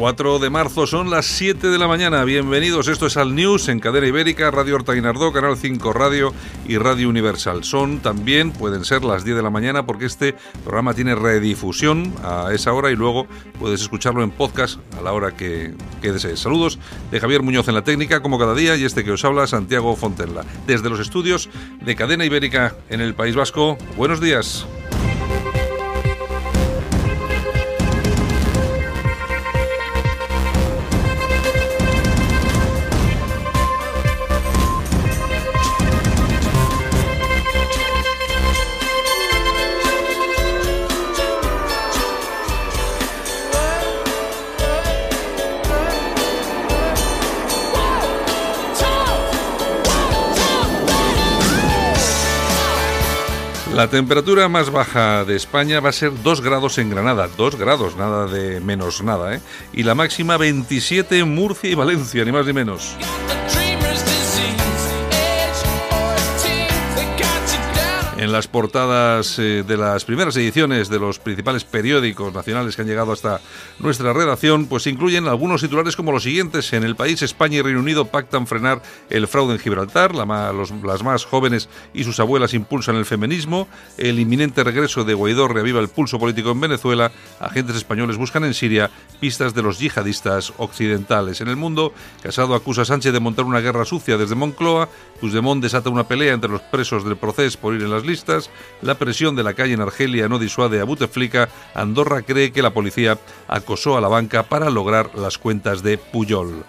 4 de marzo son las 7 de la mañana. Bienvenidos. Esto es Al News en Cadena Ibérica, Radio Horta Guinardó, Canal 5 Radio y Radio Universal. Son también, pueden ser las 10 de la mañana porque este programa tiene redifusión a esa hora y luego puedes escucharlo en podcast a la hora que, que desees. Saludos de Javier Muñoz en la técnica, como cada día, y este que os habla, Santiago Fontenla. Desde los estudios de Cadena Ibérica en el País Vasco. Buenos días. La temperatura más baja de España va a ser 2 grados en Granada, 2 grados, nada de menos nada, ¿eh? Y la máxima 27 en Murcia y Valencia, ni más ni menos. En las portadas eh, de las primeras ediciones de los principales periódicos nacionales que han llegado hasta nuestra redacción, pues incluyen algunos titulares como los siguientes. En el país, España y Reino Unido pactan frenar el fraude en Gibraltar, las más jóvenes y sus abuelas impulsan el feminismo, el inminente regreso de Guaidó reaviva el pulso político en Venezuela, agentes españoles buscan en Siria pistas de los yihadistas occidentales. En el mundo, Casado acusa a Sánchez de montar una guerra sucia desde Moncloa, Puigdemont desata una pelea entre los presos del proceso por ir en las la presión de la calle en Argelia no disuade a Buteflika, Andorra cree que la policía acosó a la banca para lograr las cuentas de Puyol.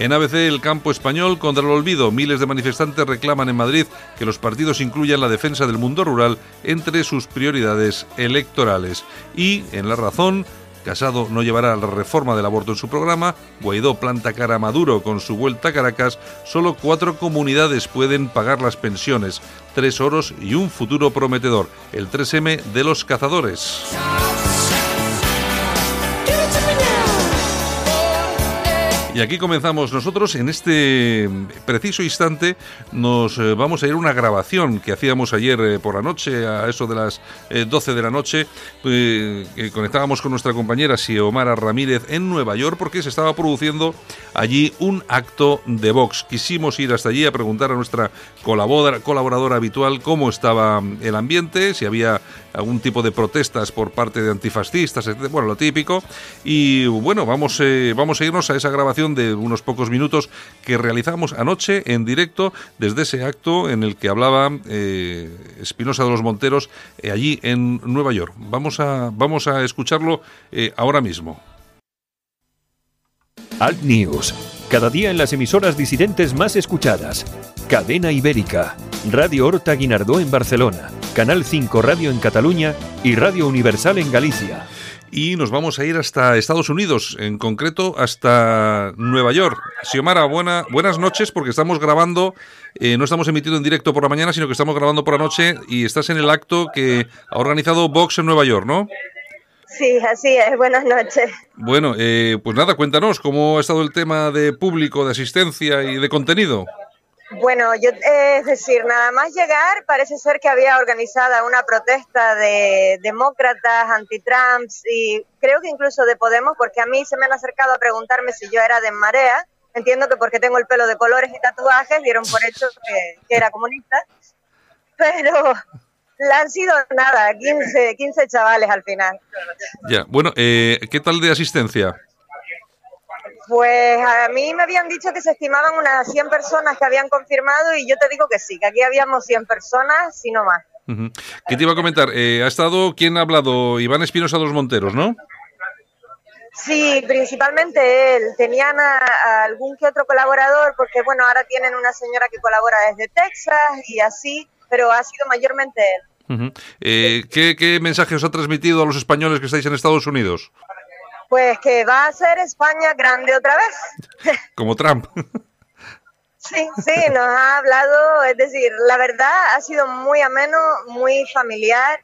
En ABC, el campo español contra el olvido. Miles de manifestantes reclaman en Madrid que los partidos incluyan la defensa del mundo rural entre sus prioridades electorales. Y en La Razón, Casado no llevará la reforma del aborto en su programa, Guaidó planta cara a Maduro con su vuelta a Caracas, solo cuatro comunidades pueden pagar las pensiones, tres oros y un futuro prometedor, el 3M de los cazadores. Y aquí comenzamos nosotros. En este preciso instante nos eh, vamos a ir a una grabación que hacíamos ayer eh, por la noche, a eso de las 12 eh, de la noche. que conectábamos con nuestra compañera Xiomara Ramírez en Nueva York porque se estaba produciendo allí un acto de Vox. Quisimos ir hasta allí a preguntar a nuestra colaboradora habitual cómo estaba el ambiente, si había algún tipo de protestas por parte de antifascistas, bueno, lo típico. Y bueno, vamos, vamos a irnos a esa grabación de unos pocos minutos que realizamos anoche en directo desde ese acto en el que hablaba eh, Espinosa de los Monteros eh, allí en Nueva York. Vamos a, vamos a escucharlo eh, ahora mismo. Alt News, cada día en las emisoras disidentes más escuchadas. Cadena Ibérica, Radio Horta Guinardó en Barcelona, Canal 5 Radio en Cataluña y Radio Universal en Galicia y nos vamos a ir hasta Estados Unidos, en concreto hasta Nueva York. Xiomara, buena, buenas noches porque estamos grabando, eh, no estamos emitiendo en directo por la mañana, sino que estamos grabando por la noche y estás en el acto que ha organizado Vox en Nueva York, ¿no? Sí, así es. Buenas noches. Bueno, eh, pues nada, cuéntanos cómo ha estado el tema de público, de asistencia y de contenido. Bueno, yo, es decir, nada más llegar, parece ser que había organizada una protesta de demócratas, anti-Trumps y creo que incluso de Podemos, porque a mí se me han acercado a preguntarme si yo era de Marea. Entiendo que porque tengo el pelo de colores y tatuajes dieron por hecho que, era comunista, pero la han sido nada, 15, 15 chavales al final. Ya, bueno, eh, ¿qué tal de asistencia? Pues a mí me habían dicho que se estimaban unas 100 personas que habían confirmado y yo te digo que sí, que aquí habíamos 100 personas, si no más. ¿Qué te iba a comentar? Eh, ha estado, ¿quién ha hablado? Iván Espinosa de los Monteros, ¿no? Sí, principalmente él. Tenían a, algún que otro colaborador, porque bueno, ahora tienen una señora que colabora desde Texas y así, pero ha sido mayormente él. Eh, ¿qué, ¿Qué mensaje os ha transmitido a los españoles que estáis en Estados Unidos? Pues que va a ser España grande otra vez. Como Trump. Sí, sí, nos ha hablado, es decir, la verdad ha sido muy ameno, muy familiar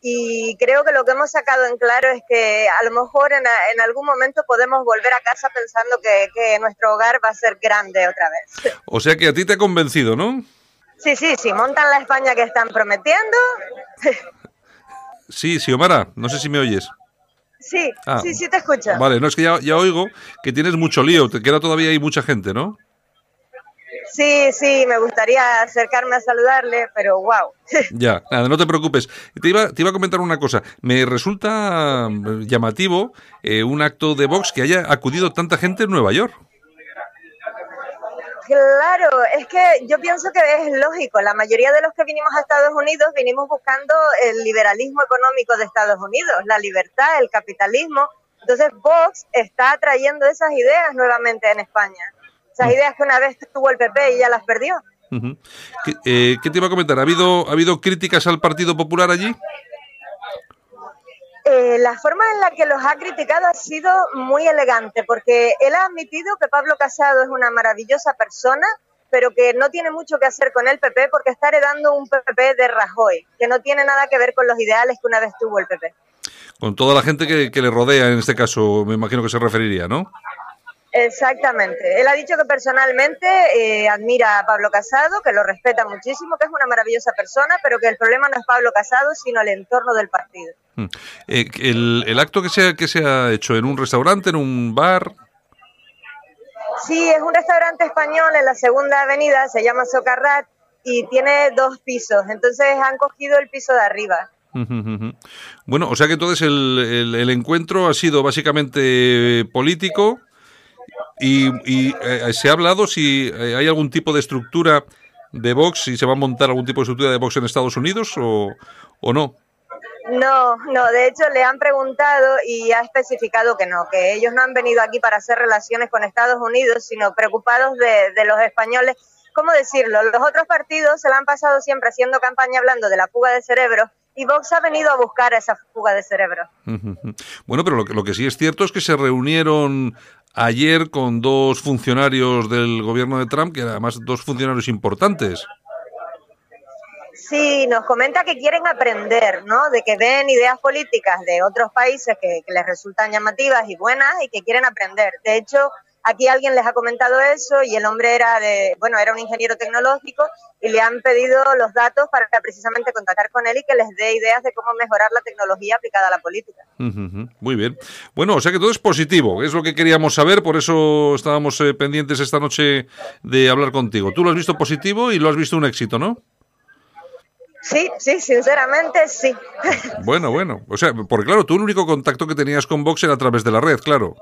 y creo que lo que hemos sacado en claro es que a lo mejor en, en algún momento podemos volver a casa pensando que, que, nuestro hogar va a ser grande otra vez. O sea que a ti te ha convencido, ¿no? Sí, sí, sí, montan la España que están prometiendo. Sí, Xiomara, no sé si me oyes. Sí, ah, sí, sí te escucho. Vale, no es que ya, ya oigo que tienes mucho lío, te queda todavía hay mucha gente, ¿no? Sí, sí, me gustaría acercarme a saludarle, pero wow. Ya, nada, no te preocupes. Te iba, te iba a comentar una cosa. Me resulta mm, llamativo eh, un acto de Vox que haya acudido tanta gente en Nueva York. Claro, es que yo pienso que es lógico. La mayoría de los que vinimos a Estados Unidos vinimos buscando el liberalismo económico de Estados Unidos, la libertad, el capitalismo. Entonces Vox está trayendo esas ideas nuevamente en España. Esas ideas que una vez tuvo el PP y ya las perdió. Eh, ¿Qué, te iba a comentar? ¿Ha habido, ¿Ha habido críticas al Partido Popular allí? Eh, la forma en la que los ha criticado ha sido muy elegante, porque él ha admitido que Pablo Casado es una maravillosa persona, pero que no tiene mucho que hacer con el PP porque está heredando un PP de Rajoy, que no tiene nada que ver con los ideales que una vez tuvo el PP. Con toda la gente que, que le rodea, en este caso, me imagino que se referiría, ¿no? Exactamente. Él ha dicho que personalmente eh, admira a Pablo Casado, que lo respeta muchísimo, que es una maravillosa persona, pero que el problema no es Pablo Casado, sino el entorno del partido. Hmm. Eh, el, acto que se, que se ha hecho en un restaurante, en un bar? Sí, es un restaurante español en la segunda avenida, se llama Socarrat y tiene dos pisos, entonces han cogido el piso de arriba. Bueno, o sea que entonces el, el encuentro ha sido básicamente político y, eh, se ha hablado si eh, hay algún tipo de estructura de Vox, si se va a montar algún tipo de estructura de Vox en Estados Unidos o, o no. No, no, de hecho le han preguntado y ha especificado que no, que ellos no han venido aquí para hacer relaciones con Estados Unidos, sino preocupados de, de los españoles. ¿Cómo decirlo? Los otros partidos se la han pasado siempre haciendo campaña hablando de la fuga de cerebros y Vox ha venido a buscar esa fuga de cerebros. Bueno, pero lo que, lo que sí es cierto es que se reunieron ayer con dos funcionarios del gobierno de Trump, que además dos funcionarios importantes. Sí, nos comenta que quieren aprender, ¿no? De que ven ideas políticas de otros países que, que les resultan llamativas y buenas y que quieren aprender. De hecho, Aquí alguien les ha comentado eso y el hombre era de, bueno, era un ingeniero tecnológico y le han pedido los datos para precisamente contactar con él y que les dé ideas de cómo mejorar la tecnología aplicada a la política. Muy bien. Bueno, o sea que todo es positivo, es lo que queríamos saber, por eso estábamos eh, pendientes esta noche de hablar contigo. Tú lo has visto positivo y lo has visto un éxito, ¿no? Sí, sí, sinceramente sí. Bueno, bueno. O sea, porque claro, tú el único contacto que tenías con Vox era a través de la red, claro.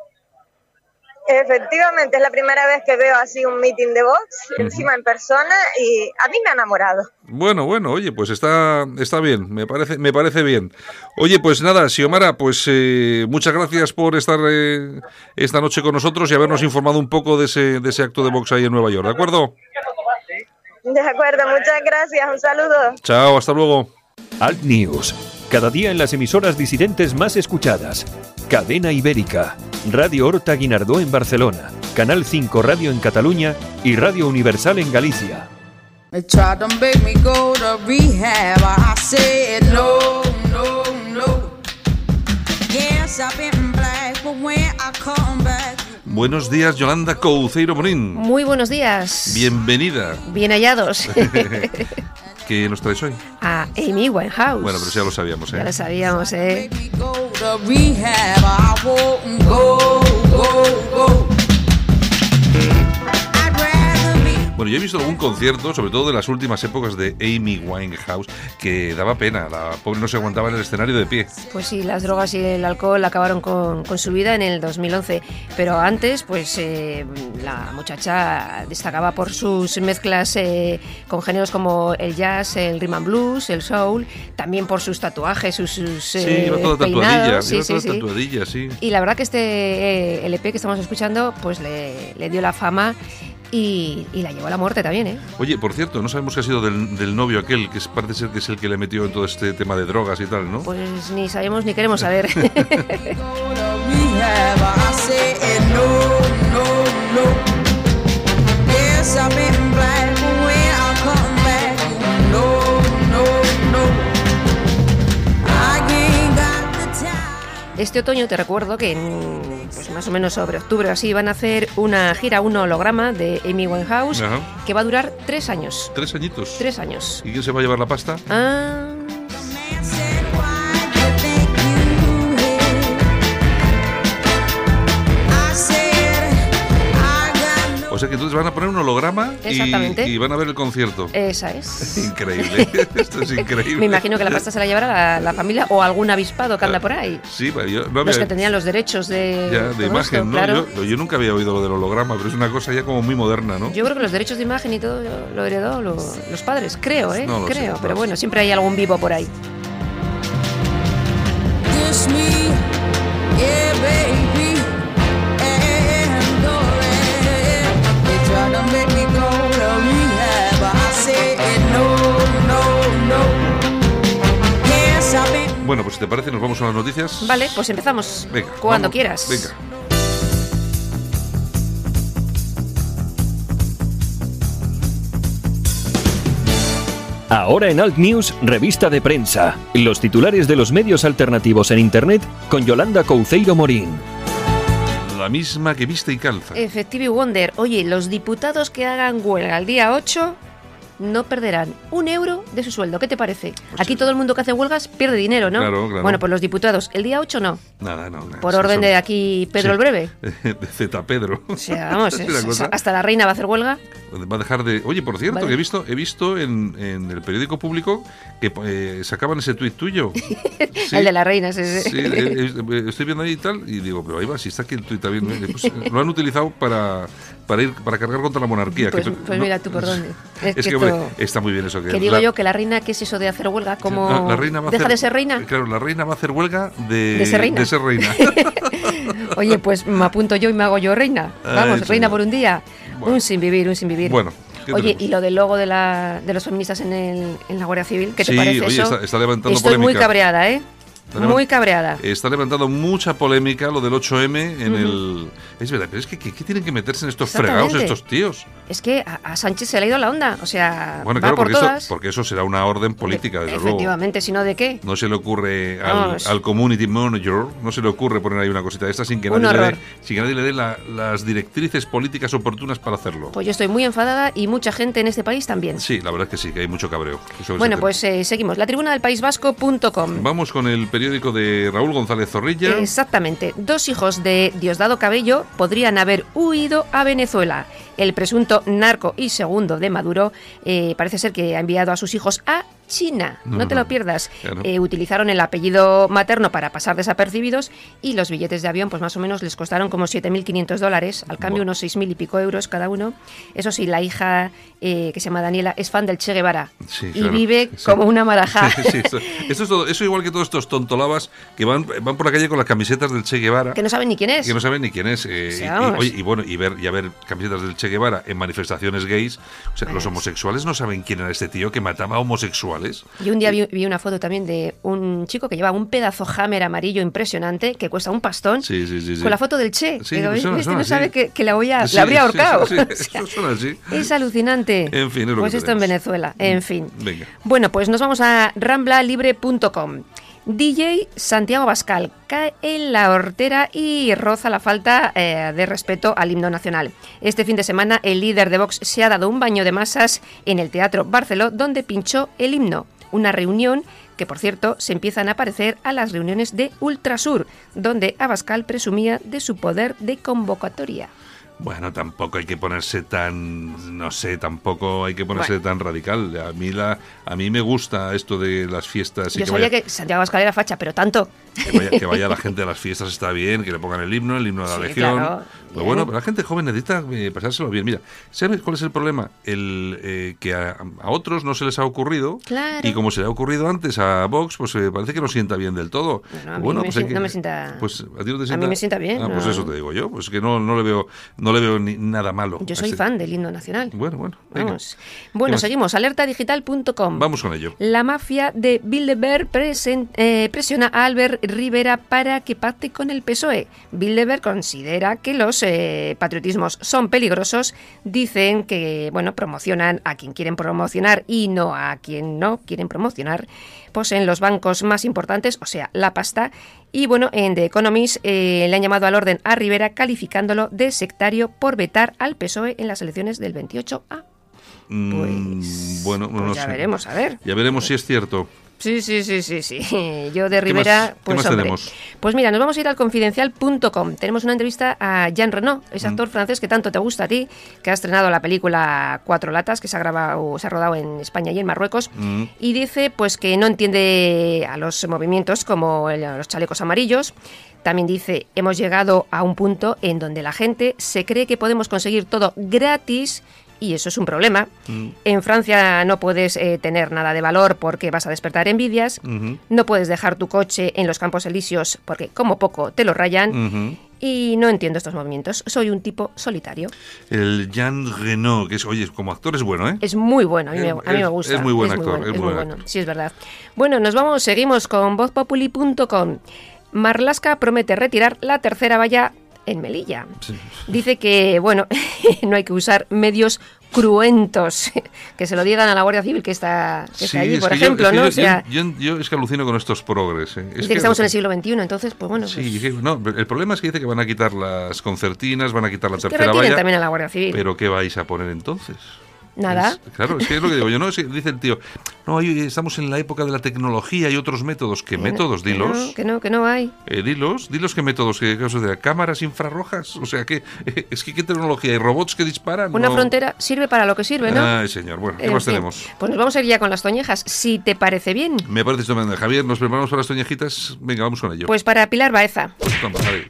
Efectivamente, es la primera vez que veo así un meeting de Vox, encima en persona, y a mí me ha enamorado. Bueno, bueno, oye, pues está, está bien, me parece, me parece bien. Oye, pues nada, Xiomara, pues eh, muchas gracias por estar eh, esta noche con nosotros y habernos informado un poco de ese, de ese acto de Vox ahí en Nueva York, ¿de acuerdo? De acuerdo, muchas gracias, un saludo. Chao, hasta luego. Alt News, cada día en las emisoras disidentes más escuchadas. Cadena Ibérica. Radio Horta Guinardó en Barcelona, Canal 5 Radio en Cataluña y Radio Universal en Galicia. Buenos días, Yolanda Couceiro Morín. Muy buenos días. Bienvenida. Bien hallados. ¿Qué nos traes hoy? A Amy Winehouse. Bueno, pero ya lo sabíamos, ¿eh? Ya lo sabíamos, ¿eh? Bueno, yo he visto algún concierto, sobre todo de las últimas épocas de Amy Winehouse, que daba pena. La pobre no se aguantaba en el escenario de pie. Pues sí, las drogas y el alcohol acabaron con, con su vida en el 2011. Pero antes, pues eh, la muchacha destacaba por sus mezclas eh, con géneros como el jazz, el rhythm and blues, el soul, también por sus tatuajes, sus, sus Sí, eh, iba toda tatuadilla. Sí, iba sí, toda tatuadilla, sí. Y la verdad que este eh, LP que estamos escuchando, pues le, le dio la fama y, y la llevó a la muerte también, ¿eh? Oye, por cierto, no sabemos qué ha sido del, del novio aquel, que parece ser que es el que le metió en todo este tema de drogas y tal, ¿no? Pues ni sabemos ni queremos saber. Este otoño te recuerdo que en, pues más o menos sobre octubre o así van a hacer una gira, un holograma de Amy Winehouse Ajá. que va a durar tres años. Tres añitos. Tres años. ¿Y quién se va a llevar la pasta? Ah, sea que entonces van a poner un holograma y, Exactamente. y van a ver el concierto. esa es. Increíble, esto es increíble. Me imagino que la pasta se la llevará la, la familia o algún avispado que anda por ahí. Sí, yo no Los que tenían los derechos de, ya, de todo imagen, esto, ¿no? claro. Yo, yo nunca había oído lo del holograma, pero es una cosa ya como muy moderna, ¿no? Yo creo que los derechos de imagen y todo lo heredó lo- los padres, creo, ¿eh? No lo sé, creo, no pero bueno, siempre hay algún vivo por ahí. Kiss me, yeah, baby. Bueno, pues si te parece, nos vamos a las noticias. Vale, pues empezamos. Venga. Cuando vamos. quieras. Venga. Ahora en Alt News, revista de prensa. Los titulares de los medios alternativos en Internet con Yolanda Couceiro Morín. La misma que viste y calza. Effective Wonder. Oye, los diputados que hagan huelga el día 8 no perderán un euro de su sueldo. ¿Qué te parece? Aquí todo el mundo que hace huelgas pierde dinero, ¿no? Pues Claro, claro. Bueno, pues los diputados el día 8 no. Nada, no. nada, Por orden son- de aquí Pedro Sí. el Breve. De Z Pedro. O sea, vamos, Es hasta la reina va a hacer huelga. Va a dejar de. Oye, por cierto, Vale. que he visto, he visto en, en el periódico público que eh, sacaban ese tuit tuyo. Sí. El de la reina, sí, sí. Sí, eh, eh, estoy viendo ahí y tal, y digo, pero ahí va, si está aquí el tuit también. pues, lo han utilizado para, para ir para cargar contra la monarquía. Pues, que- pues no- mira tú por dónde. Es, Es que, hombre, está muy bien eso. Que, Que digo la- yo que la reina, ¿qué es eso de hacer huelga? Como la, la reina va a deja hacer- de ser reina. Claro, la reina va a hacer huelga de, De ser reina. de ser reina. Oye, pues me apunto yo y me hago yo reina. Ay, Vamos, reina por un día. Bueno. Un sin vivir, un sin vivir. Bueno, ¿qué Oye, y lo del logo de, la, de los feministas en, el, en la Guardia Civil, ¿qué te Sí, parece oye, eso? está- está levantando Estoy muy polémica. cabreada, ¿eh? Está Muy cabreada. Está levantando mucha polémica lo del 8M en el... Es verdad, pero es que ¿qué, tienen que meterse en estos fregados estos tíos? Es que a, a Sánchez se le ha ido la onda. O sea, Bueno, va claro, por porque, esto- todas. porque eso será una orden política, desde luego. Efectivamente, si no, ¿de qué? No se le ocurre al, al community manager, no se le ocurre poner ahí una cosita de esta sin que Un nadie, le dé, horror. sin que nadie le dé la- las directrices políticas oportunas para hacerlo. Pues yo estoy muy enfadada y mucha gente en este país también. Sí, la verdad es que sí, que hay mucho cabreo. Bueno, pues eh, seguimos. La tribuna del País Vasco.com. Vamos con el periódico de Raúl González Zorrilla. Exactamente. Dos hijos de Diosdado Cabello podrían haber huido a Venezuela. El presunto narco y segundo de Maduro eh, parece ser que ha enviado a sus hijos a China. No, No, te lo pierdas. Claro. Eh, utilizaron el apellido materno para pasar desapercibidos y los billetes de avión, pues más o menos les costaron como 7.500 dólares, al cambio Buah. unos 6.000 y pico euros cada uno. Eso sí, la hija eh, que se llama Daniela es fan del Che Guevara Sí, y claro. vive Sí. como una marajá. Sí, esto es todo- eso igual que todos estos tontolabas que van, van por la calle con las camisetas del Che Guevara. que no saben ni quién es. que no saben ni quién es. eh, O sea, y- y, vamos. oye, y bueno, y ver, y a ver camisetas del Che Guevara en manifestaciones gays. O sea, los Pues. homosexuales no saben quién era este tío que mataba a homosexuales. Yo un día vi, vi una foto también de un chico que lleva un pedazo hammer amarillo impresionante que cuesta un pastón. Sí, sí, sí. Con la foto del Che. Digo, suena- este suena no sabe que, que la, voy a- la habría ahorcado. sí, O sea, es alucinante. En fin, es lo pues que esto en. Venezuela. En fin. Venga. Bueno, pues nos vamos a ramblalibre.com. DJ Santiago Bascal cae en la hortera y roza la falta eh, de respeto al himno nacional. Este fin de semana el líder de Vox se ha dado un baño de masas en el Teatro Barceló donde pinchó el himno. Una reunión que, por cierto, se empiezan a parecer a las reuniones de Ultrasur, donde Abascal presumía de su poder de convocatoria. Bueno, tampoco hay que ponerse tan, no sé, tampoco hay que ponerse Bueno. tan radical. A mí la, a mí me gusta esto de las fiestas y Yo que sabía vaya, que Santiago Abascal era facha, pero tanto. que vaya- que vaya la gente a las fiestas está bien, que le pongan el himno, el himno de la Sí, legión. claro, Bueno, pero la gente joven necesita eh, pasárselo bien. Mira, ¿sabes cuál es el problema? El eh, que a, a otros no se les ha ocurrido Claro. y como se le ha ocurrido antes a Vox, pues eh, parece que no sienta bien del todo. Bueno, a mí me hay sien- no me sienta- Pues a ti no te a sienta. mí me sienta bien, Ah, pues eso te digo yo, pues que no, no le veo, no le veo ni nada malo. Yo soy este- fan del himno nacional. Bueno, bueno. venga. Vamos. Bueno, seguimos. Alertadigital.com. Vamos con ello. La mafia de Bilderberg presen- eh, presiona a Albert Rivera para que pacte con el PSOE. Bilderberg considera que los eh, patriotismos son peligrosos. Dicen que, bueno, promocionan a quien quieren promocionar y no a quien no quieren promocionar. Poseen los bancos más importantes, o sea, la pasta. Y bueno, en The Economist eh, le han llamado al orden a Rivera calificándolo de sectario por vetar al PSOE en las elecciones del 28A. Mm, Pues, bueno, no, pues no ya sé. veremos, a ver. Ya veremos si es cierto. Sí, sí, sí, sí, sí. Yo de ¿Qué Rivera, más- qué pues hombre. Pues mira, nos vamos a ir al confidencial.com. Tenemos una entrevista a Jean Renault, Mm. ese actor francés que tanto te gusta a ti, que ha estrenado la película Cuatro latas, que se ha grabado, se ha rodado en España y en Marruecos, Mm. y dice pues que no entiende a los movimientos como el- los chalecos amarillos. También dice, hemos llegado a un punto en donde la gente se cree que podemos conseguir todo gratis y eso es un problema. Mm. En Francia no puedes eh, tener nada de valor porque vas a despertar envidias. No puedes dejar tu coche en los campos elíseos porque como poco te lo rayan. Y no entiendo estos movimientos. Soy un tipo solitario. El Jean Reno, que es, oye, como actor es bueno, ¿eh? Es muy bueno, a mí, me, Es- a mí me gusta. es muy buen actor, bueno, es muy muy buen bueno. Sí, es verdad. Bueno, nos vamos, seguimos con vozpopuli.com. Marlasca promete retirar la tercera valla en Melilla. Sí. Dice que, bueno, no hay que usar medios cruentos, que se lo digan a la Guardia Civil que está, que está allí, es por que yo- ejemplo, es que ¿no? yo, o sea, yo- yo- yo es que alucino con estos progres. ¿eh? Es dice que estamos en el siglo XXI, entonces, pues bueno, Sí, pues, no, el problema es que dice que van a quitar las concertinas, van a quitar la tercera valla. también a la Guardia Civil. Pero ¿qué vais a poner entonces? Nada. Es- claro, es que es lo que digo yo. No, Es que dice el tío, no, estamos en la época de la tecnología y otros métodos. ¿Qué Que no- métodos? que Dilos. no, que no, que no hay. Eh, dilos, dilos qué métodos, qué casos de cámaras infrarrojas, o sea, que es que qué tecnología, hay robots que disparan. Una No. frontera sirve para lo que sirve, ¿no? Ay, señor, bueno, ¿qué En más fin. tenemos? Pues nos vamos a ir ya con las toñejas, si te parece bien. Me parece estupendo. Javier, ¿nos preparamos para las toñejitas? Venga, vamos con ello. Pues para Pilar Baeza, Pues toma, Javi.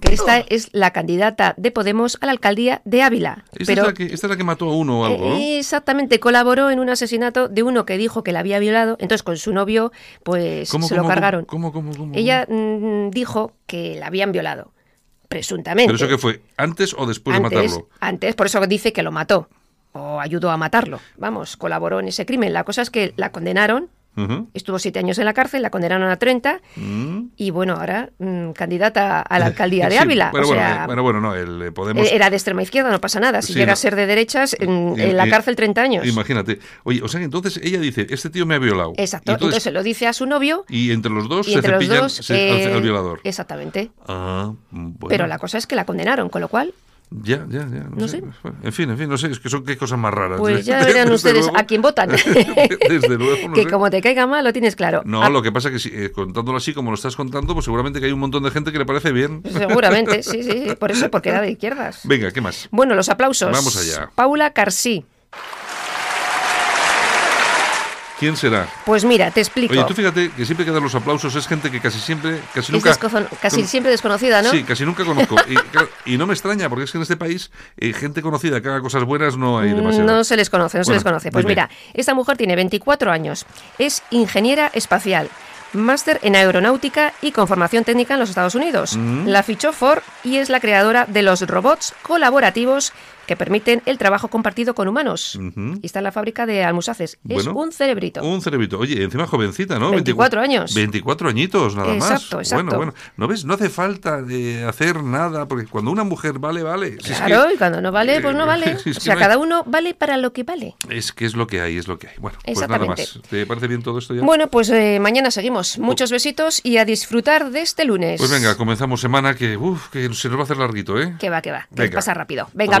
Que esta es la candidata de Podemos a la alcaldía de Ávila. Esta, pero es la que, esta es la que mató a uno o algo, ¿no? eh, exactamente, colaboró en un asesinato de uno que dijo que la había violado, entonces con su novio pues ¿Cómo, se lo cargaron. ¿Cómo, cómo, cómo? Ella mm, dijo que la habían violado, presuntamente. ¿Pero eso qué fue? ¿Antes o después antes, de matarlo? Antes, por eso dice que lo mató o ayudó a matarlo. Vamos, colaboró en ese crimen. La cosa es que la condenaron, Estuvo siete años en la cárcel, la condenaron a 30 Mm. y bueno, ahora mm, candidata a la alcaldía de Sí, Ávila. Pero o bueno, sea, eh, bueno, bueno, no, el eh, Podemos... eh, era de extrema izquierda, no pasa nada. Si Sí, llega no. a ser de derechas, en, I- en la cárcel 30 años. Imagínate. Oye, o sea que entonces ella dice, este tío me ha violado. Exacto. Entonces, entonces, se lo dice a su novio y entre los dos y se los cepillan dos se- al, eh, al violador. Exactamente. Ah, bueno. Pero la cosa es que la condenaron, con lo cual, Ya, ya, ya. No, No sé. sé. Bueno, En fin, en fin, no sé, es que son qué cosas más raras. pues ya Desde verán ustedes luego. a quién votan. Desde luego, no que sé. como te caiga mal, lo tienes claro. No, Ah, lo que pasa que si, eh, contándolo así como lo estás contando, pues seguramente que hay un montón de gente que le parece bien. Seguramente, sí, sí, sí, por eso, porque era de izquierdas. Venga, ¿qué más? Bueno, los aplausos. Vamos allá. Paula Carsí. ¿Quién será? Pues mira, te explico. Oye, tú fíjate que siempre que dan los aplausos es gente que casi siempre, casi Es nunca... casi con- siempre desconocida, ¿no? Sí, casi nunca conozco. Y, no me extraña, porque es que en este país, eh, gente conocida que haga cosas buenas no hay demasiado. No se les conoce, no se les conoce. Pues dime. mira, esta mujer tiene 24 años, es ingeniera espacial, máster en aeronáutica y con formación técnica en los Estados Unidos. Mm. La fichó Ford y es la creadora de los robots colaborativos que permiten el trabajo compartido con humanos. Y está en la fábrica de Almusaces. Bueno, es un cerebrito. Un cerebrito. Oye, encima jovencita, ¿no? 24 años. 24 añitos, nada más. Exacto, exacto. Bueno, bueno. ¿No ves? No hace falta de hacer nada, porque cuando una mujer vale, vale. Si es Claro, que- y cuando no vale, pues no vale. Es que o sea, no hay- cada uno vale para lo que vale. Es que es lo que hay, es lo que hay. Bueno, pues nada más. ¿Te parece bien todo esto ya? Bueno, pues eh, mañana seguimos. Muchos besitos y a disfrutar de este lunes. Pues venga, comenzamos semana que, uf, que se nos va a hacer larguito, ¿eh? Que va, que va. Que Venga. pasa rápido. Venga, Hasta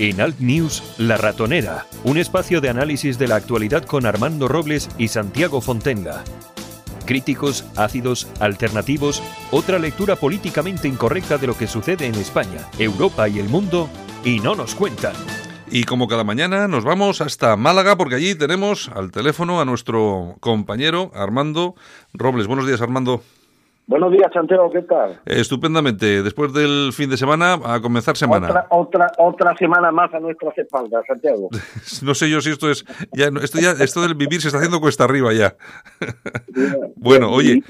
En Alt News, La Ratonera, un espacio de análisis de la actualidad con Armando Robles y Santiago Fontenga. Críticos, ácidos, alternativos, otra lectura políticamente incorrecta de lo que sucede en España, Europa y el mundo, y no nos cuentan. Y como cada mañana nos vamos hasta Málaga porque allí tenemos al teléfono a nuestro compañero Armando Robles. Buenos días Armando. Buenos días, Santiago, ¿qué tal? Estupendamente. Después del fin de semana, a comenzar semana. Otra, otra, otra semana más a nuestras espaldas, Santiago. no sé yo si esto es. Ya, esto, ya, esto del vivir se está haciendo cuesta arriba ya. bueno, oye,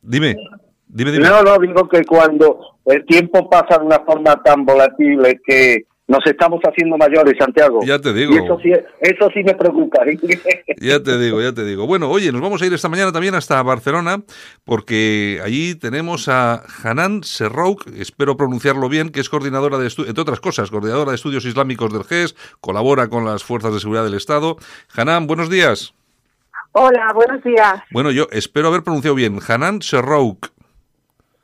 dime. Dime, dime. No, no, digo que cuando el tiempo pasa de una forma tan volátil que nos estamos haciendo mayores, Santiago. Ya te digo. Y eso sí, eso sí me preocupa. ¿eh? ya te digo, ya te digo. Bueno, oye, nos vamos a ir esta mañana también hasta Barcelona, porque allí tenemos a Hanan Serrouk, espero pronunciarlo bien, que es coordinadora de estudios, entre otras cosas, coordinadora de estudios islámicos del GES, colabora con las fuerzas de seguridad del Estado. Hanan, buenos días. Hola, buenos días. Bueno, yo espero haber pronunciado bien. Hanan Serrouk.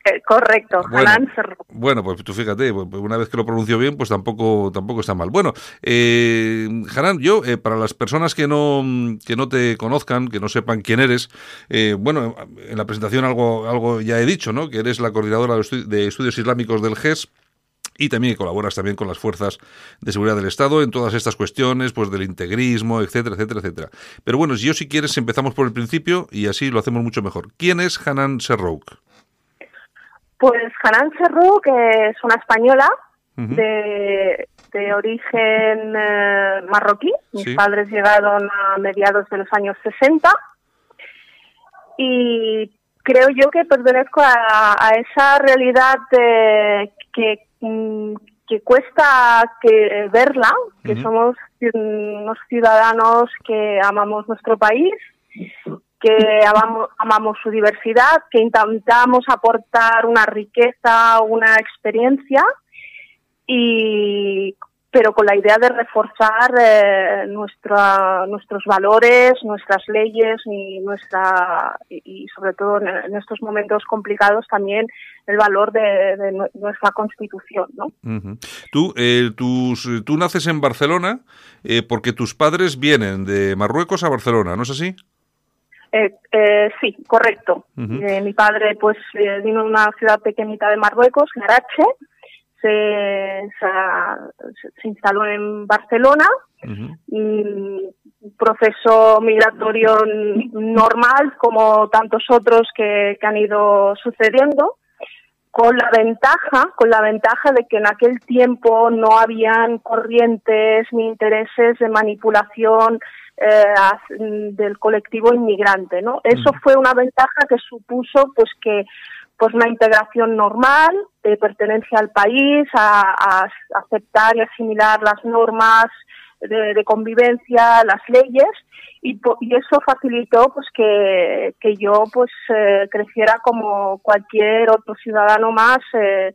Eh, correcto, Bueno, Hanan bueno, pues tú fíjate, pues, una vez que lo pronuncio bien, pues tampoco, tampoco está mal. Bueno, eh, Hanan, yo, eh, para las personas que no, que no te conozcan, que no sepan quién eres, eh, bueno, en la presentación algo, algo ya he dicho, ¿no? Que eres la coordinadora de, estu- de estudios islámicos del GES y también que colaboras también con las fuerzas de seguridad del Estado en todas estas cuestiones, pues del integrismo, etcétera, etcétera, etcétera. Pero bueno, si yo si quieres empezamos por el principio y así lo hacemos mucho mejor. ¿Quién es Hanan Serrouk? Pues Hanan Serrouk es una española de, de origen eh, marroquí. Mis Sí. padres llegaron a mediados de los años 60 y creo yo que pertenezco a, a esa realidad eh, que, mm, que cuesta que verla, que somos unos ciudadanos que amamos nuestro país, que amamos, su diversidad, que intentamos aportar una riqueza, una experiencia, y pero con la idea de reforzar eh, nuestros valores, nuestras leyes y nuestra y, sobre todo en, estos momentos complicados también el valor de, de nue- nuestra constitución, ¿no? Ujú. Tú, eh, tus, tú naces en Barcelona eh, porque tus padres vienen de Marruecos a Barcelona, ¿no es así? Eh, eh, sí, correcto. Eh, mi padre pues eh, vino de una ciudad pequeñita de Marruecos, Garache, se, se, se instaló en Barcelona, mm, un proceso migratorio normal como tantos otros que, que han ido sucediendo con la ventaja con la ventaja de que en aquel tiempo no habían corrientes ni intereses de manipulación eh, mm, del colectivo inmigrante no eso fue una ventaja que supuso pues que pues una integración normal de pertenencia al país a, a aceptar y asimilar las normas de, de convivencia, las leyes, y, y eso facilitó pues que, que yo pues eh, creciera como cualquier otro ciudadano más eh,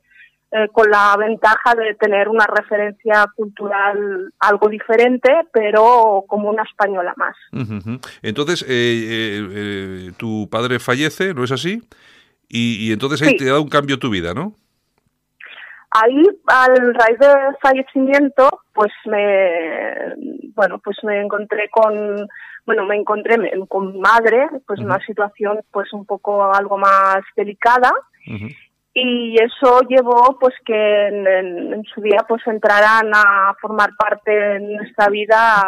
eh, con la ventaja de tener una referencia cultural algo diferente, pero como una española más. Entonces, eh, tu padre fallece, ¿no es así? Y, y entonces ahí Sí. te da un cambio tu vida, ¿no? Ahí, al raíz del fallecimiento, pues me, bueno, pues me encontré con, bueno, me encontré con mi madre, pues Ujú. una situación, pues un poco algo más delicada, y eso llevó, pues que en, en- en su día, pues entraran a formar parte de nuestra vida,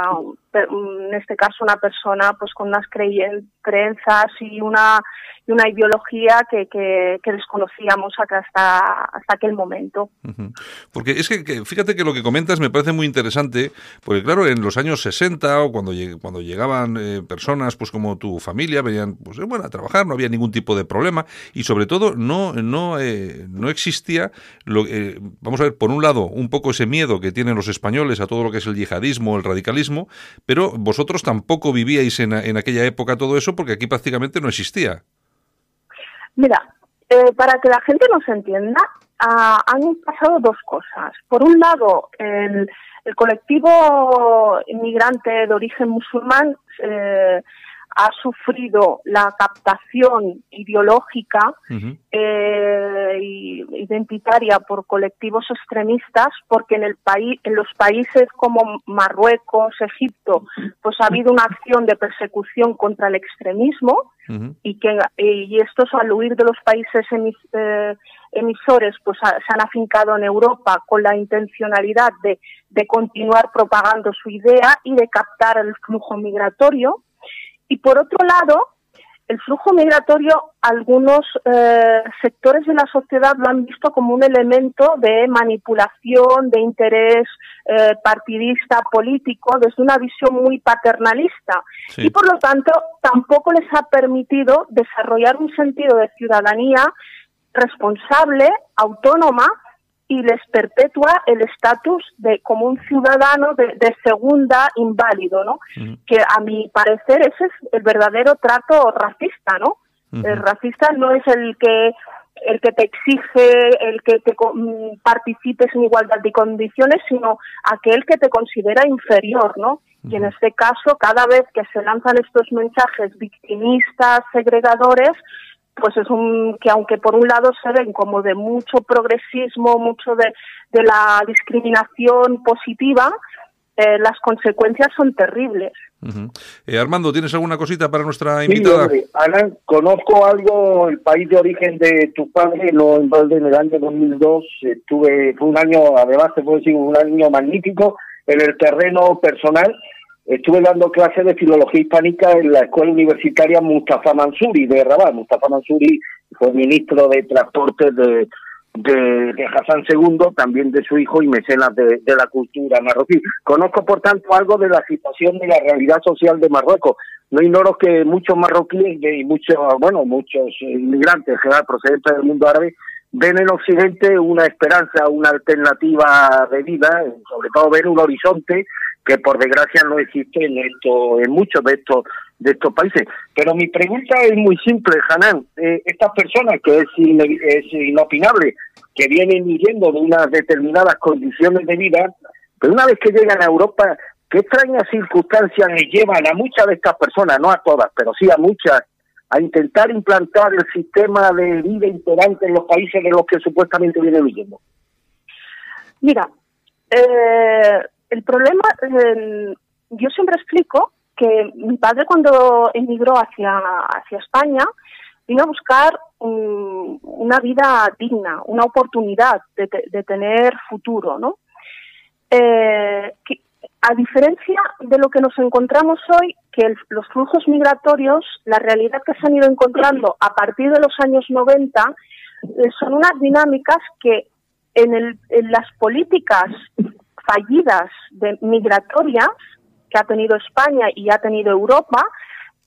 en este caso una persona, pues con unas creencias y una y una ideología que, que, que desconocíamos hasta hasta aquel momento. Porque es que, fíjate que lo que comentas me parece muy interesante, porque claro, en los años 60 o cuando, lleg- cuando llegaban eh, personas pues como tu familia, venían pues, bueno, a trabajar, no había ningún tipo de problema y sobre todo no, no, eh, no existía, lo, eh, vamos a ver, por un lado, un poco ese miedo que tienen los españoles a todo lo que es el yihadismo, el radicalismo, pero vosotros tampoco vivíais en, en aquella época todo eso porque aquí prácticamente no existía. Mira, eh, para que la gente nos entienda, ah, han pasado dos cosas. Por un lado, el, el colectivo inmigrante de origen musulmán eh, ha sufrido la captación ideológica eh, y identitaria por colectivos extremistas porque en el país en los países como Marruecos Egipto pues ha habido una acción de persecución contra el extremismo y que y estos al huir de los países emis- eh, emisores pues ha- se han afincado en Europa con la intencionalidad de, de continuar propagando su idea y de captar el flujo migratorio y por otro lado el flujo migratorio algunos eh, sectores de la sociedad lo han visto como un elemento de manipulación de interés eh, partidista político desde una visión muy paternalista Sí. y por lo tanto tampoco les ha permitido desarrollar un sentido de ciudadanía responsable, autónoma y les perpetúa el estatus de como un ciudadano de, de segunda inválido, ¿no? Que a mi parecer ese es el verdadero trato racista, ¿no? El racista no es el que el que te exige, el que te mm, participes en igualdad de condiciones, sino aquel que te considera inferior, ¿no? Y en este caso, cada vez que se lanzan estos mensajes victimistas, segregadores, pues es un que aunque por un lado se ven como de mucho progresismo, mucho de, de la discriminación positiva, eh, las consecuencias son terribles. Eh, Armando, ¿tienes alguna cosita para nuestra Sí, invitada? hombre, Ana, conozco algo, el país de origen de tu padre, no en el año 2002, estuve, fue un año, además te puedo decir, un año magnífico en el terreno personal. Estuve dando clases de filología hispánica en la escuela universitaria Mustafa Mansuri de Rabat. Mustafa Mansuri fue ministro de Transportes de, Hassan II, también de su hijo y mecenas de, la cultura marroquí. Conozco, por tanto, algo de la situación y la realidad social de Marruecos. No ignoro que muchos marroquíes y muchos, bueno, muchos inmigrantes procedentes del mundo árabe ven en Occidente una esperanza, una alternativa de vida, sobre todo ven un horizonte que por desgracia no existe en esto, en muchos de estos de estos países. Pero mi pregunta es muy simple, Hanan. Eh, estas personas, que es, inopinable, que vienen viviendo de unas determinadas condiciones de vida, pero una vez que llegan a Europa, ¿qué extrañas circunstancias les llevan a muchas de estas personas, no a todas, pero sí a muchas, a intentar implantar el sistema de vida imperante en los países de los que supuestamente vienen huyendo? Mira, eh, el problema, eh, yo siempre explico que mi padre cuando emigró hacia, hacia España vino a buscar una vida digna, una oportunidad de, de tener futuro, ¿no? Eh, a diferencia de lo que nos encontramos hoy, que los flujos migratorios, la realidad que se han ido encontrando a partir de los años 90, eh, son unas dinámicas que en, el- en las políticas fallidas de migratorias que ha tenido España y ha tenido Europa,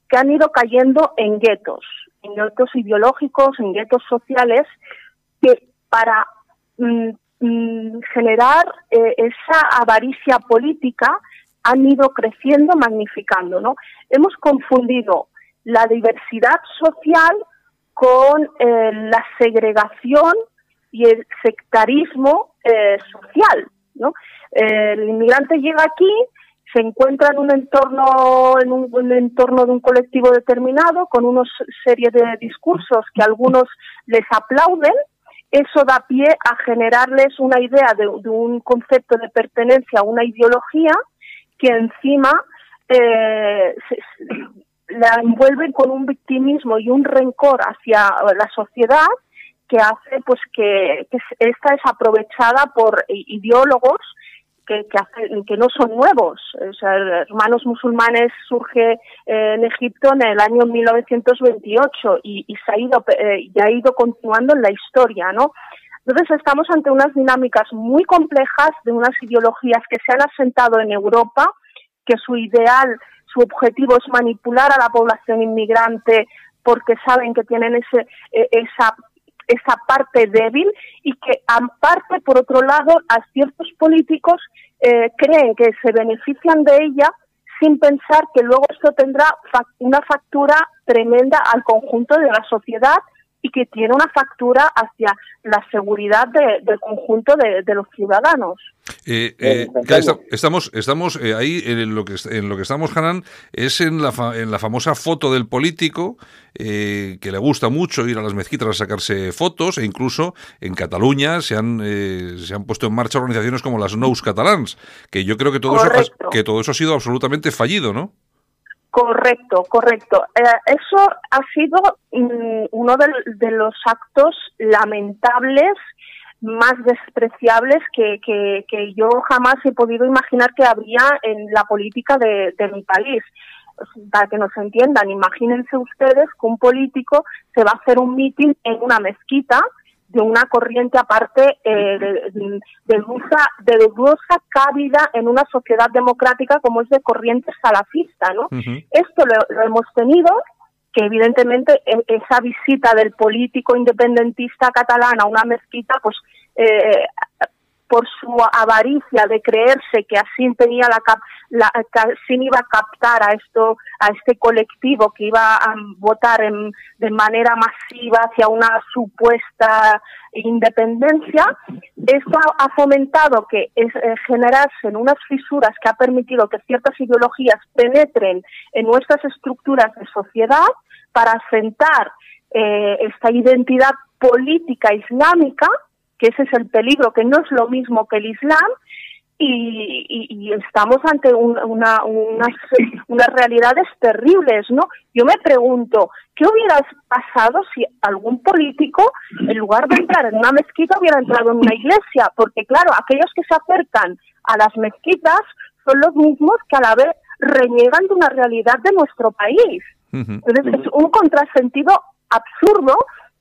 que han ido cayendo en guetos, en guetos ideológicos, en guetos sociales, que para mm, mm, generar eh, esa avaricia política han ido creciendo, magnificando, ¿no? Hemos confundido la diversidad social con eh, la segregación y el sectarismo eh, social, ¿no? El inmigrante llega aquí, se encuentra en un entorno, en un, entorno de un colectivo determinado, con una serie de discursos que algunos les aplauden, eso da pie a generarles una idea de, un concepto de pertenencia una ideología que encima eh, la envuelven con un victimismo y un rencor hacia la sociedad que hace pues que, esta es aprovechada por ideólogos que, que, hacen- que no son nuevos. Hermanos Musulmanes surge eh, en Egipto en el año 1928 y, y se ha ido, eh, y ha ido continuando en la historia, ¿no? Entonces estamos ante unas dinámicas muy complejas de unas ideologías que se han asentado en Europa, que su ideal, su objetivo es manipular a la población inmigrante porque saben que tienen ese, eh, esa esa parte débil y que aparte por otro lado a ciertos políticos eh, creen que se benefician de ella sin pensar que luego esto tendrá una factura tremenda al conjunto de la sociedad y que tiene una factura hacia la seguridad de- del conjunto de los ciudadanos. Eh, Eh, estamos estamos eh, ahí en lo que en lo que estamos Hanan es en la fa- en la famosa foto del político eh, que le gusta mucho ir a las mezquitas a sacarse fotos e incluso en Cataluña se han eh, se han puesto en marcha organizaciones como las Nous Catalans que yo creo que todo eso Correcto. que todo eso ha sido absolutamente fallido no Correcto, correcto. Eh, eso ha sido mm, uno de, los actos lamentables más despreciables que, que, que yo jamás he podido imaginar que habría en la política de, de mi país. Para que nos entiendan, imagínense ustedes que un político se va a hacer un mitin en una mezquita de una corriente aparte eh, de, de, de dudosa, de dudosa cabida en una sociedad democrática como es de corriente salafista, ¿no? Ujú. Esto lo, lo hemos tenido, que evidentemente e- esa visita del político independentista catalán a una mezquita, pues eh, por su avaricia de creerse que así tenía la, la así iba a captar a esto a este colectivo que iba a votar de manera masiva hacia una supuesta independencia esto ha, fomentado que es eh, generarse en unas fisuras que ha permitido que ciertas ideologías penetren en nuestras estructuras de sociedad para asentar eh, esta identidad política islámica que ese es el peligro, que no es lo mismo que el Islam, y, y- y estamos ante un- una, unas, unas realidades terribles, ¿no? Yo me pregunto, ¿qué hubiera pasado si algún político, en lugar de entrar en una mezquita, hubiera entrado en una iglesia? Porque, claro, aquellos que se acercan a las mezquitas son los mismos que a la vez reniegan de una realidad de nuestro país. Entonces es un contrasentido absurdo,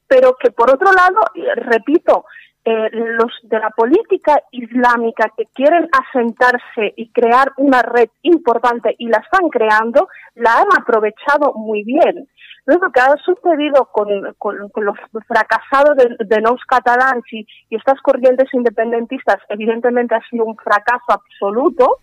pero que por otro lado, repito, eh, los de la política islámica que quieren asentarse y crear una red importante y la están creando, la han aprovechado muy bien. Lo que ha sucedido con, los fracasados de, de Nous Catalans y, estas corrientes independentistas, evidentemente ha sido un fracaso absoluto,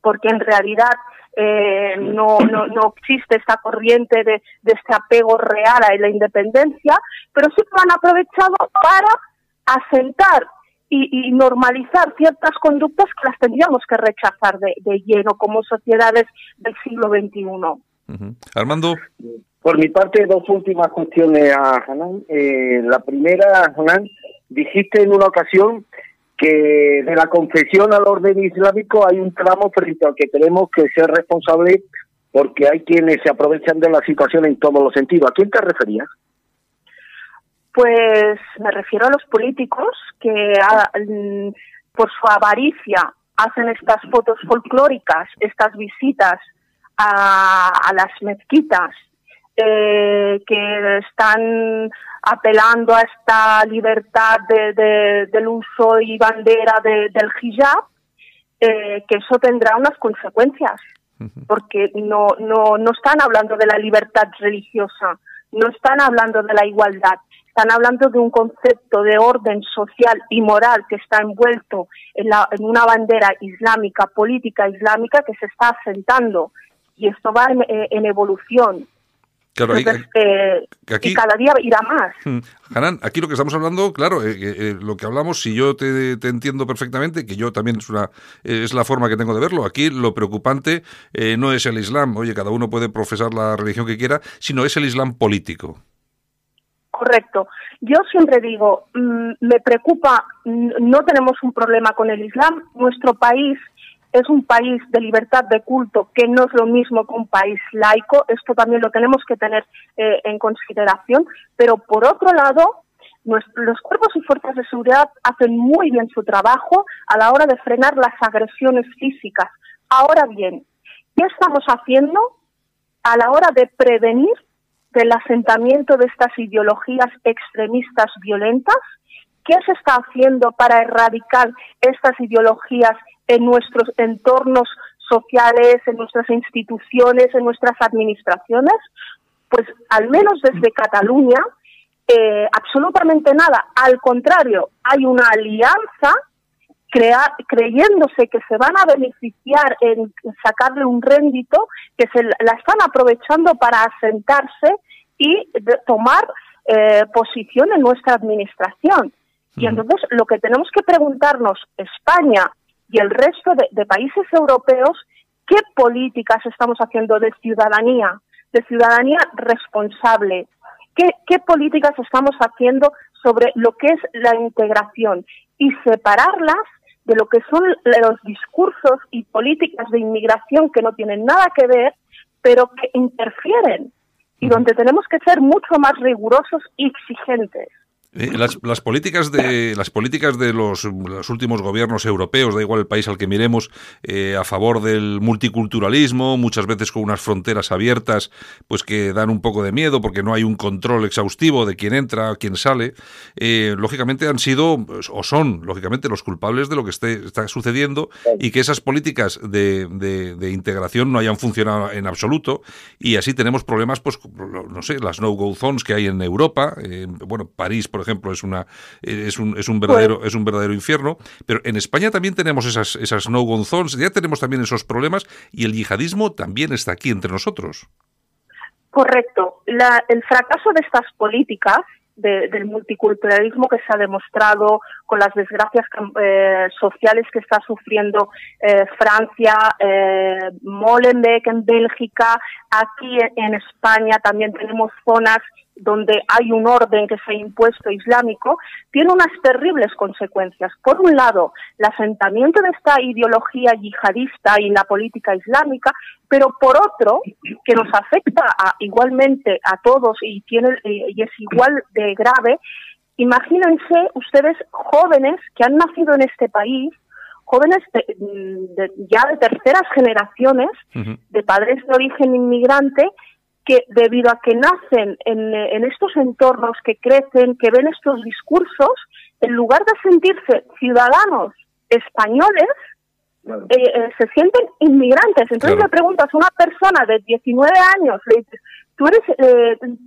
porque en realidad eh, no, no, no existe esta corriente de, de este apego real a la independencia, pero sí lo han aprovechado para asentar y, y normalizar ciertas conductas que las tendríamos que rechazar de, de lleno como sociedades del siglo XXI. Armando Por mi parte, dos últimas cuestiones a Hanan. Eh, la primera, Hanan, dijiste en una ocasión que de la confesión al orden islámico hay un tramo frente al que tenemos que ser responsables porque hay quienes se aprovechan de la situación en todos los sentidos. ¿A quién te referías? Pues me refiero a los políticos que mm, por su avaricia hacen estas fotos folclóricas, estas visitas a, a las mezquitas, eh, que están apelando a esta libertad de- de- del uso y bandera de- del hijab, eh, que eso tendrá unas consecuencias porque no, no, no están hablando de la libertad religiosa, no están hablando de la igualdad, están hablando de un concepto de orden social y moral que está envuelto en, la, una bandera islámica, política islámica que se está asentando y esto va en, eh, en evolución. Claro ahí- Entonces, eh, aquí- y cada día irá más. Mm. Hanan, aquí lo que estamos hablando, claro, eh, eh, lo que hablamos, si yo te, te entiendo perfectamente, que yo también es una es la forma que tengo de verlo. Aquí lo preocupante eh, no es el Islam, oye, cada uno puede profesar la religión que quiera, sino es el Islam político. Correcto. Yo siempre digo, mm, me preocupa, no tenemos un problema con el Islam. Nuestro país es un país de libertad de culto, que no es lo mismo que un país laico. Esto también lo tenemos que tener eh, en consideración. Pero por otro lado, los cuerpos y fuerzas de seguridad hacen muy bien su trabajo a la hora de frenar las agresiones físicas. Ahora bien, ¿qué estamos haciendo a la hora de prevenir del asentamiento de estas ideologías extremistas violentas? ¿Qué se está haciendo para erradicar estas ideologías en nuestros entornos sociales, en nuestras instituciones, en nuestras administraciones? Pues al menos desde Cataluña, eh, absolutamente nada. Al contrario, hay una alianza crea- creyéndose que se van a beneficiar en sacarle un rédito, que se la están aprovechando para asentarse y tomar eh, posición en nuestra administración. Y entonces lo que tenemos que preguntarnos, España y el resto de, de países europeos, ¿qué políticas estamos haciendo de ciudadanía, de ciudadanía responsable? ¿Qué, qué políticas estamos haciendo sobre lo que es la integración y separarlas de lo que son los discursos y políticas de inmigración que no tienen nada que ver, pero que interfieren y donde tenemos que ser mucho más rigurosos y exigentes. Eh, las, las políticas de las políticas de los, los últimos gobiernos europeos, da igual el país al que miremos, eh, a favor del multiculturalismo, muchas veces con unas fronteras abiertas, pues que dan un poco de miedo porque no hay un control exhaustivo de quién entra, quién sale. eh, lógicamente han sido pues, o son lógicamente los culpables de lo que está sucediendo y que esas políticas de, de- de integración no hayan funcionado en absoluto y así tenemos problemas, pues no sé, las no-go zones que hay en Europa, bueno, París, por ejemplo, es una eh, es un, es un verdadero es un verdadero infierno, pero en España también tenemos esas esas no-go zones, ya tenemos también esos problemas y el yihadismo también está aquí entre nosotros. Correcto. La- el fracaso de estas políticas de- del multiculturalismo que se ha demostrado con las desgracias eh, sociales que está sufriendo eh, Francia, eh, Molenbeek en Bélgica, aquí en España también tenemos zonas donde hay un orden que se ha impuesto islámico, tiene unas terribles consecuencias. Por un lado, el asentamiento de esta ideología yihadista y la política islámica, pero por otro, que nos afecta a- igualmente a todos y, tiene, eh, y es igual de grave, imagínense ustedes jóvenes que han nacido en este país, jóvenes de- de- ya de terceras generaciones, de padres de origen inmigrante, que debido a que nacen en, eh, en estos entornos, que crecen, que ven estos discursos, en lugar de sentirse ciudadanos españoles, eh, eh, se sienten inmigrantes. Entonces Claro. le preguntas a una persona de 19 años, le dices, tú eres, eh,